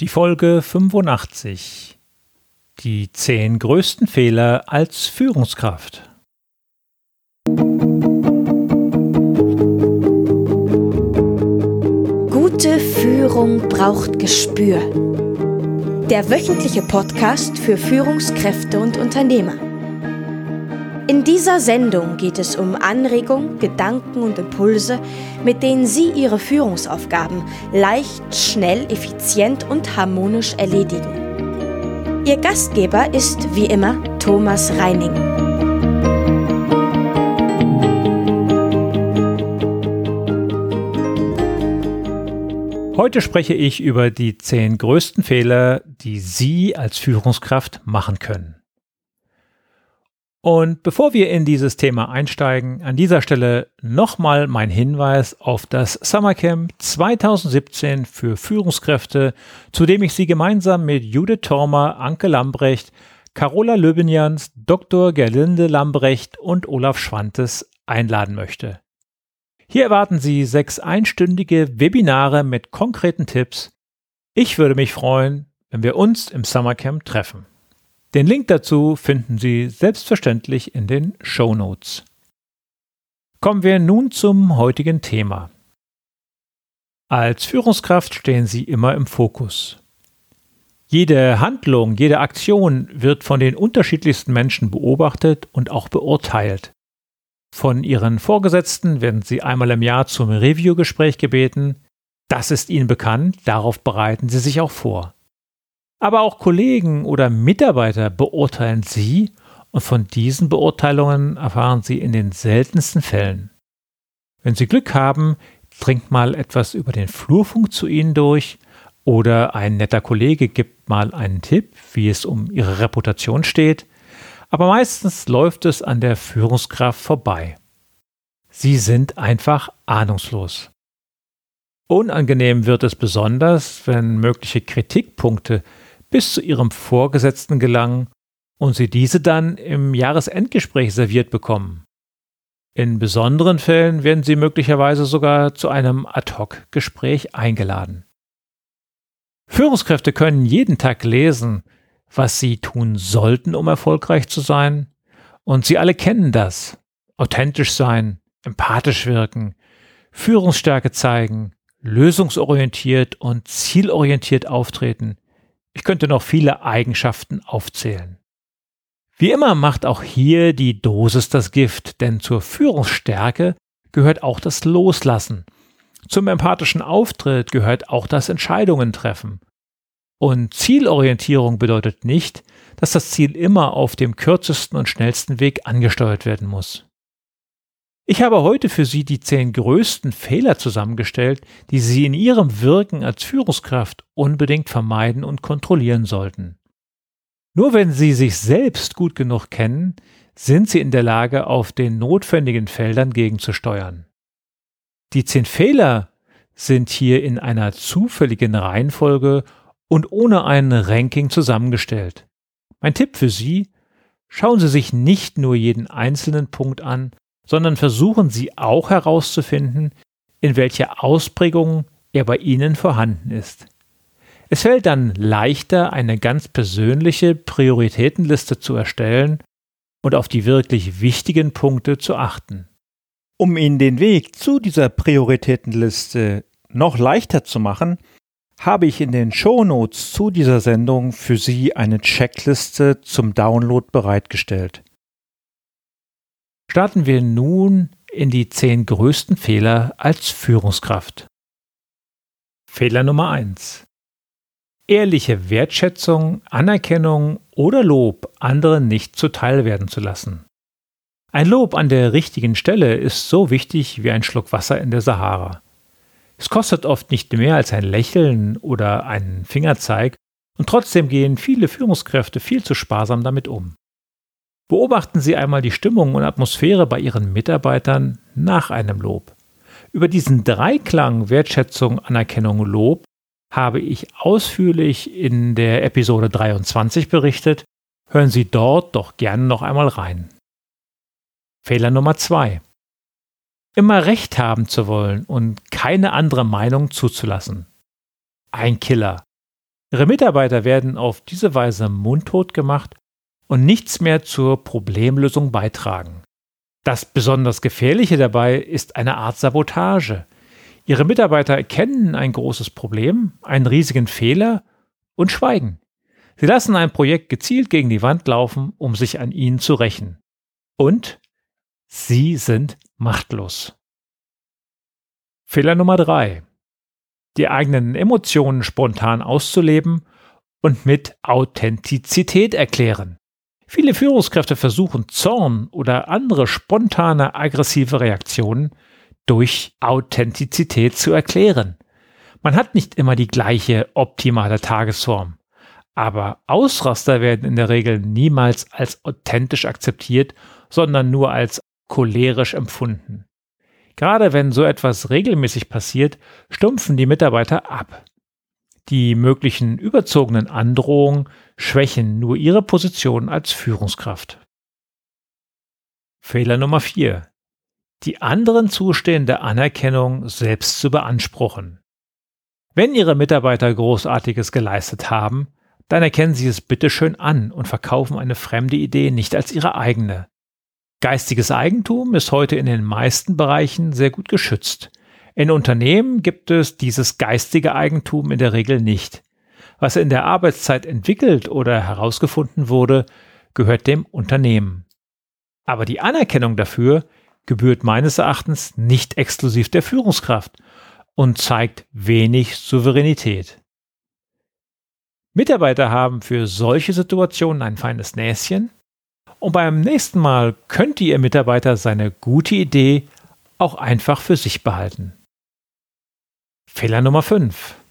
Die Folge 85. Die zehn größten Fehler als Führungskraft. Gute Führung braucht Gespür. Der wöchentliche Podcast für Führungskräfte und Unternehmer. In dieser Sendung geht es um Anregungen, Gedanken und Impulse, mit denen Sie Ihre Führungsaufgaben leicht, schnell, effizient und harmonisch erledigen. Ihr Gastgeber ist wie immer Thomas Reining. Heute spreche ich über die zehn größten Fehler, die Sie als Führungskraft machen können. Und bevor wir in dieses Thema einsteigen, an dieser Stelle nochmal mein Hinweis auf das Summercamp 2017 für Führungskräfte, zu dem ich Sie gemeinsam mit Judith Tormer, Anke Lambrecht, Carola Löbenjans, Dr. Gerlinde Lambrecht und Olaf Schwantes einladen möchte. Hier erwarten Sie sechs einstündige Webinare mit konkreten Tipps. Ich würde mich freuen, wenn wir uns im Summercamp treffen. Den Link dazu finden Sie selbstverständlich in den Show Notes. Kommen wir nun zum heutigen Thema. Als Führungskraft stehen Sie immer im Fokus. Jede Handlung, jede Aktion wird von den unterschiedlichsten Menschen beobachtet und auch beurteilt. Von Ihren Vorgesetzten werden Sie einmal im Jahr zum Review-Gespräch gebeten. Das ist Ihnen bekannt, darauf bereiten Sie sich auch vor. Aber auch Kollegen oder Mitarbeiter beurteilen Sie und von diesen Beurteilungen erfahren Sie in den seltensten Fällen. Wenn Sie Glück haben, dringt mal etwas über den Flurfunk zu Ihnen durch oder ein netter Kollege gibt mal einen Tipp, wie es um Ihre Reputation steht, aber meistens läuft es an der Führungskraft vorbei. Sie sind einfach ahnungslos. Unangenehm wird es besonders, wenn mögliche Kritikpunkte bis zu ihrem Vorgesetzten gelangen und sie diese dann im Jahresendgespräch serviert bekommen. In besonderen Fällen werden sie möglicherweise sogar zu einem Ad-hoc-Gespräch eingeladen. Führungskräfte können jeden Tag lesen, was sie tun sollten, um erfolgreich zu sein, und sie alle kennen das. Authentisch sein, empathisch wirken, Führungsstärke zeigen, lösungsorientiert und zielorientiert auftreten, ich könnte noch viele Eigenschaften aufzählen. Wie immer macht auch hier die Dosis das Gift, denn zur Führungsstärke gehört auch das Loslassen. Zum empathischen Auftritt gehört auch das Entscheidungen treffen. Und Zielorientierung bedeutet nicht, dass das Ziel immer auf dem kürzesten und schnellsten Weg angesteuert werden muss. Ich habe heute für Sie die zehn größten Fehler zusammengestellt, die Sie in Ihrem Wirken als Führungskraft unbedingt vermeiden und kontrollieren sollten. Nur wenn Sie sich selbst gut genug kennen, sind Sie in der Lage, auf den notwendigen Feldern gegenzusteuern. Die zehn Fehler sind hier in einer zufälligen Reihenfolge und ohne ein Ranking zusammengestellt. Mein Tipp für Sie, schauen Sie sich nicht nur jeden einzelnen Punkt an, sondern versuchen Sie auch herauszufinden, in welcher Ausprägung er bei Ihnen vorhanden ist. Es fällt dann leichter, eine ganz persönliche Prioritätenliste zu erstellen und auf die wirklich wichtigen Punkte zu achten. Um Ihnen den Weg zu dieser Prioritätenliste noch leichter zu machen, habe ich in den Shownotes zu dieser Sendung für Sie eine Checkliste zum Download bereitgestellt. Starten wir nun in die zehn größten Fehler als Führungskraft. Fehler Nummer eins: Ehrliche Wertschätzung, Anerkennung oder Lob anderen nicht zuteil werden zu lassen. Ein Lob an der richtigen Stelle ist so wichtig wie ein Schluck Wasser in der Sahara. Es kostet oft nicht mehr als ein Lächeln oder einen Fingerzeig, und trotzdem gehen viele Führungskräfte viel zu sparsam damit um. Beobachten Sie einmal die Stimmung und Atmosphäre bei Ihren Mitarbeitern nach einem Lob. Über diesen Dreiklang Wertschätzung, Anerkennung, Lob habe ich ausführlich in der Episode 23 berichtet. Hören Sie dort doch gerne noch einmal rein. Fehler Nummer 2. Immer Recht haben zu wollen und keine andere Meinung zuzulassen. Ein Killer. Ihre Mitarbeiter werden auf diese Weise mundtot gemacht und nichts mehr zur Problemlösung beitragen. Das besonders Gefährliche dabei ist eine Art Sabotage. Ihre Mitarbeiter erkennen ein großes Problem, einen riesigen Fehler und schweigen. Sie lassen ein Projekt gezielt gegen die Wand laufen, um sich an ihnen zu rächen. Und sie sind machtlos. Fehler Nummer drei: Die eigenen Emotionen spontan auszuleben und mit Authentizität erklären. Viele Führungskräfte versuchen Zorn oder andere spontane aggressive Reaktionen durch Authentizität zu erklären. Man hat nicht immer die gleiche optimale Tagesform. Aber Ausraster werden in der Regel niemals als authentisch akzeptiert, sondern nur als cholerisch empfunden. Gerade wenn so etwas regelmäßig passiert, stumpfen die Mitarbeiter ab. Die möglichen überzogenen Androhungen schwächen nur ihre Position als Führungskraft. Fehler Nummer 4. Die anderen zustehende Anerkennung selbst zu beanspruchen. Wenn Ihre Mitarbeiter Großartiges geleistet haben, dann erkennen Sie es bitteschön an und verkaufen eine fremde Idee nicht als Ihre eigene. Geistiges Eigentum ist heute in den meisten Bereichen sehr gut geschützt. In Unternehmen gibt es dieses geistige Eigentum in der Regel nicht. Was in der Arbeitszeit entwickelt oder herausgefunden wurde, gehört dem Unternehmen. Aber die Anerkennung dafür gebührt meines Erachtens nicht exklusiv der Führungskraft und zeigt wenig Souveränität. Mitarbeiter haben für solche Situationen ein feines Näschen und beim nächsten Mal könnte Ihr Mitarbeiter seine gute Idee auch einfach für sich behalten. Fehler Nummer 5.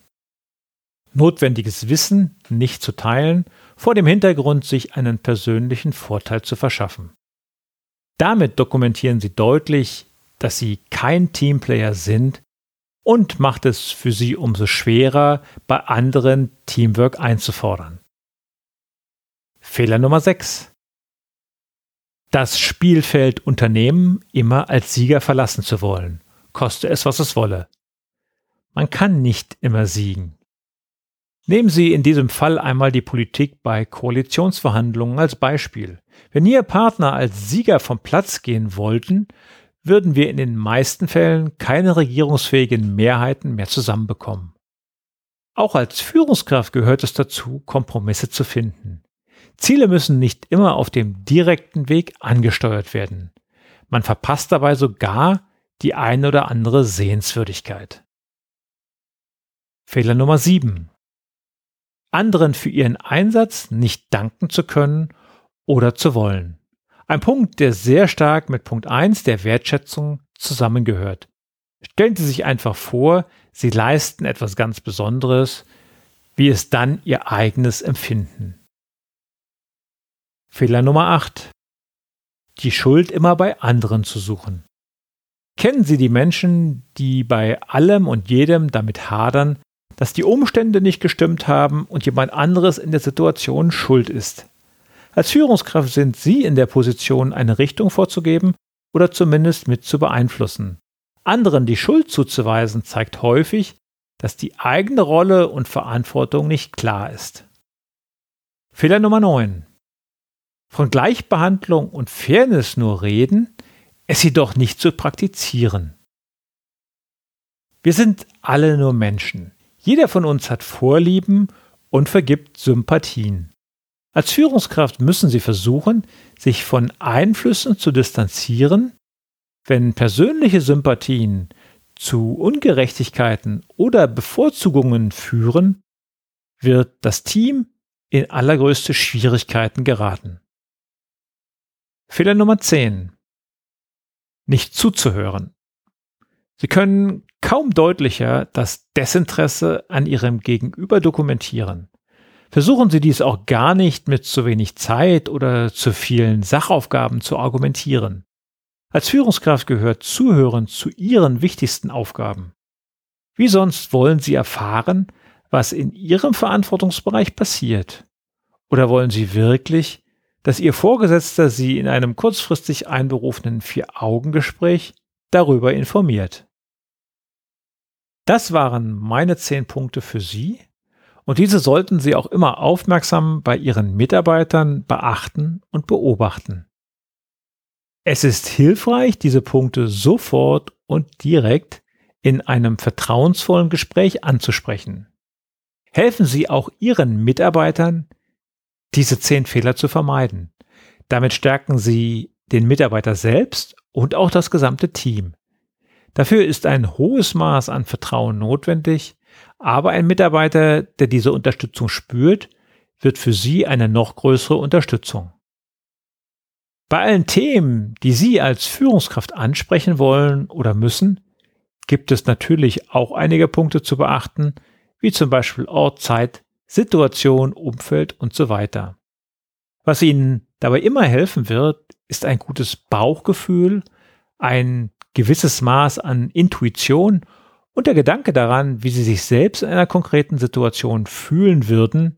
Notwendiges Wissen nicht zu teilen, vor dem Hintergrund, sich einen persönlichen Vorteil zu verschaffen. Damit dokumentieren Sie deutlich, dass Sie kein Teamplayer sind und macht es für sie umso schwerer, bei anderen Teamwork einzufordern. Fehler Nummer 6. Das Spielfeld Unternehmen immer als Sieger verlassen zu wollen, koste es, was es wolle. Man kann nicht immer siegen. Nehmen Sie in diesem Fall einmal die Politik bei Koalitionsverhandlungen als Beispiel. Wenn Ihr Partner als Sieger vom Platz gehen wollten, würden wir in den meisten Fällen keine regierungsfähigen Mehrheiten mehr zusammenbekommen. Auch als Führungskraft gehört es dazu, Kompromisse zu finden. Ziele müssen nicht immer auf dem direkten Weg angesteuert werden. Man verpasst dabei sogar die eine oder andere Sehenswürdigkeit. Fehler Nummer 7. Anderen für ihren Einsatz nicht danken zu können oder zu wollen. Ein Punkt, der sehr stark mit Punkt 1 der Wertschätzung zusammengehört. Stellen Sie sich einfach vor, Sie leisten etwas ganz Besonderes, wie es dann Ihr eigenes Empfinden. Fehler Nummer 8. Die Schuld immer bei anderen zu suchen. Kennen Sie die Menschen, die bei allem und jedem damit hadern, dass die Umstände nicht gestimmt haben und jemand anderes in der Situation schuld ist? Als Führungskraft sind Sie in der Position, eine Richtung vorzugeben oder zumindest mit zu beeinflussen. Anderen die Schuld zuzuweisen zeigt häufig, dass die eigene Rolle und Verantwortung nicht klar ist. Fehler Nummer 9. Von Gleichbehandlung und Fairness nur reden, es jedoch nicht zu praktizieren. Wir sind alle nur Menschen. Jeder von uns hat Vorlieben und vergibt Sympathien. Als Führungskraft müssen Sie versuchen, sich von Einflüssen zu distanzieren, wenn persönliche Sympathien zu Ungerechtigkeiten oder Bevorzugungen führen, wird das Team in allergrößte Schwierigkeiten geraten. Fehler Nummer 10. Nicht zuzuhören. Sie können kaum deutlicher das Desinteresse an Ihrem Gegenüber dokumentieren. Versuchen Sie dies auch gar nicht mit zu wenig Zeit oder zu vielen Sachaufgaben zu argumentieren. Als Führungskraft gehört Zuhören zu Ihren wichtigsten Aufgaben. Wie sonst wollen Sie erfahren, was in Ihrem Verantwortungsbereich passiert? Oder wollen Sie wirklich, dass Ihr Vorgesetzter Sie in einem kurzfristig einberufenen Vier-Augen-Gespräch darüber informiert? Das waren meine zehn Punkte für Sie Und diese sollten Sie auch immer aufmerksam bei Ihren Mitarbeitern beachten und beobachten. Es ist hilfreich, diese Punkte sofort und direkt in einem vertrauensvollen Gespräch anzusprechen. Helfen Sie auch Ihren Mitarbeitern, diese zehn Fehler zu vermeiden. Damit stärken Sie den Mitarbeiter selbst und auch das gesamte Team. Dafür ist ein hohes Maß an Vertrauen notwendig, aber ein Mitarbeiter, der diese Unterstützung spürt, wird für Sie eine noch größere Unterstützung. Bei allen Themen, die Sie als Führungskraft ansprechen wollen oder müssen, gibt es natürlich auch einige Punkte zu beachten, wie zum Beispiel Ort, Zeit, Situation, Umfeld und so weiter. Was Ihnen dabei immer helfen wird, ist ein gutes Bauchgefühl, ein gewisses Maß an Intuition und der Gedanke daran, wie Sie sich selbst in einer konkreten Situation fühlen würden,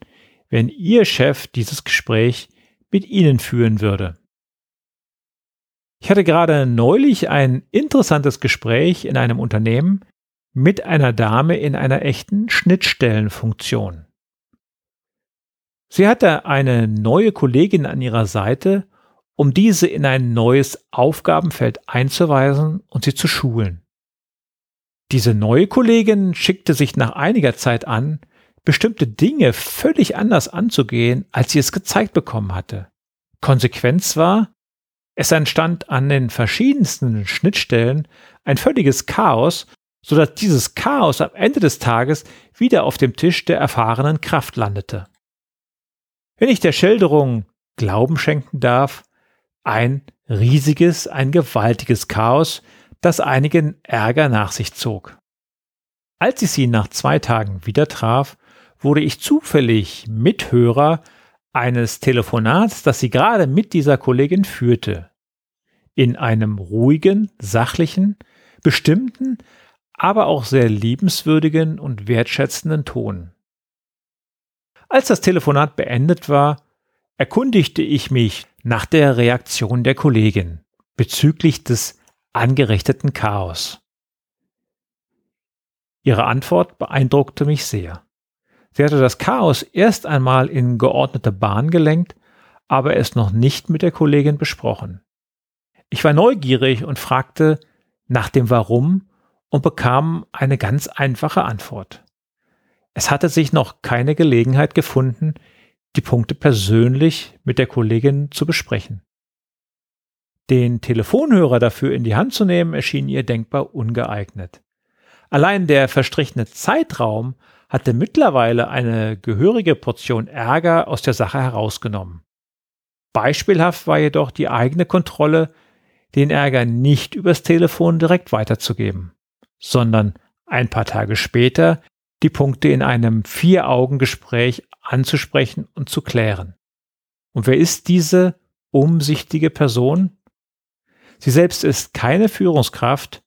wenn Ihr Chef dieses Gespräch mit Ihnen führen würde. Ich hatte gerade neulich ein interessantes Gespräch in einem Unternehmen mit einer Dame in einer echten Schnittstellenfunktion. Sie hatte eine neue Kollegin an ihrer Seite, um diese in ein neues Aufgabenfeld einzuweisen und sie zu schulen. Diese neue Kollegin schickte sich nach einiger Zeit an, bestimmte Dinge völlig anders anzugehen, als sie es gezeigt bekommen hatte. Konsequenz war, es entstand an den verschiedensten Schnittstellen ein völliges Chaos, so dass dieses Chaos am Ende des Tages wieder auf dem Tisch der erfahrenen Kraft landete. Wenn ich der Schilderung Glauben schenken darf, ein riesiges, ein gewaltiges Chaos, das einigen Ärger nach sich zog. Als ich sie nach zwei Tagen wieder traf, wurde ich zufällig Mithörer eines Telefonats, das sie gerade mit dieser Kollegin führte. In einem ruhigen, sachlichen, bestimmten, aber auch sehr liebenswürdigen und wertschätzenden Ton. Als das Telefonat beendet war, erkundigte ich mich nach der Reaktion der Kollegin bezüglich des angerichteten Chaos. Ihre Antwort beeindruckte mich sehr. Sie hatte das Chaos erst einmal in geordnete Bahn gelenkt, aber es noch nicht mit der Kollegin besprochen. Ich war neugierig und fragte nach dem Warum und bekam eine ganz einfache Antwort. Es hatte sich noch keine Gelegenheit gefunden, die Punkte persönlich mit der Kollegin zu besprechen. Den Telefonhörer dafür in die Hand zu nehmen, erschien ihr denkbar ungeeignet. Allein der verstrichene Zeitraum hatte mittlerweile eine gehörige Portion Ärger aus der Sache herausgenommen. Beispielhaft war jedoch die eigene Kontrolle, den Ärger nicht übers Telefon direkt weiterzugeben, sondern ein paar Tage später die Punkte in einem Vier-Augen-Gespräch anzusprechen und zu klären. Und wer ist diese umsichtige Person? Sie selbst ist keine Führungskraft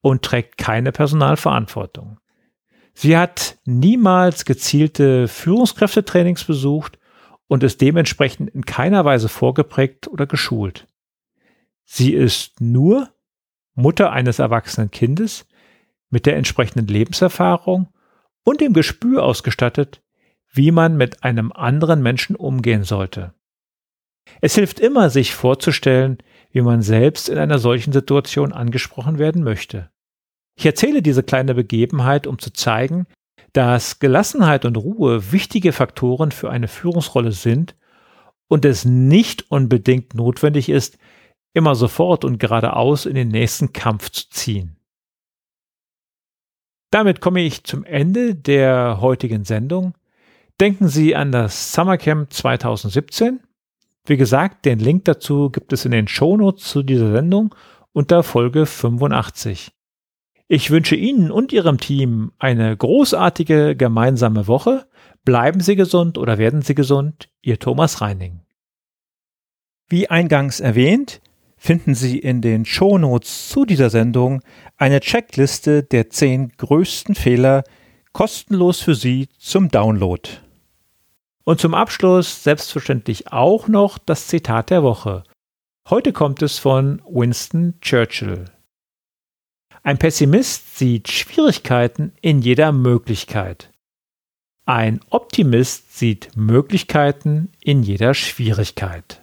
und trägt keine Personalverantwortung. Sie hat niemals gezielte Führungskräftetrainings besucht und ist dementsprechend in keiner Weise vorgeprägt oder geschult. Sie ist nur Mutter eines erwachsenen Kindes mit der entsprechenden Lebenserfahrung und dem Gespür ausgestattet, wie man mit einem anderen Menschen umgehen sollte. Es hilft immer, sich vorzustellen, wie man selbst in einer solchen Situation angesprochen werden möchte. Ich erzähle diese kleine Begebenheit, um zu zeigen, dass Gelassenheit und Ruhe wichtige Faktoren für eine Führungsrolle sind und es nicht unbedingt notwendig ist, immer sofort und geradeaus in den nächsten Kampf zu ziehen. Damit komme ich zum Ende der heutigen Sendung. Denken Sie an das Summercamp 2017. Wie gesagt, den Link dazu gibt es in den Shownotes zu dieser Sendung unter Folge 85. Ich wünsche Ihnen und Ihrem Team eine großartige gemeinsame Woche. Bleiben Sie gesund oder werden Sie gesund. Ihr Thomas Reining. Wie eingangs erwähnt, finden Sie in den Shownotes zu dieser Sendung eine Checkliste der zehn größten Fehler kostenlos für Sie zum Download. Und zum Abschluss selbstverständlich auch noch das Zitat der Woche. Heute kommt es von Winston Churchill. Ein Pessimist sieht Schwierigkeiten in jeder Möglichkeit. Ein Optimist sieht Möglichkeiten in jeder Schwierigkeit.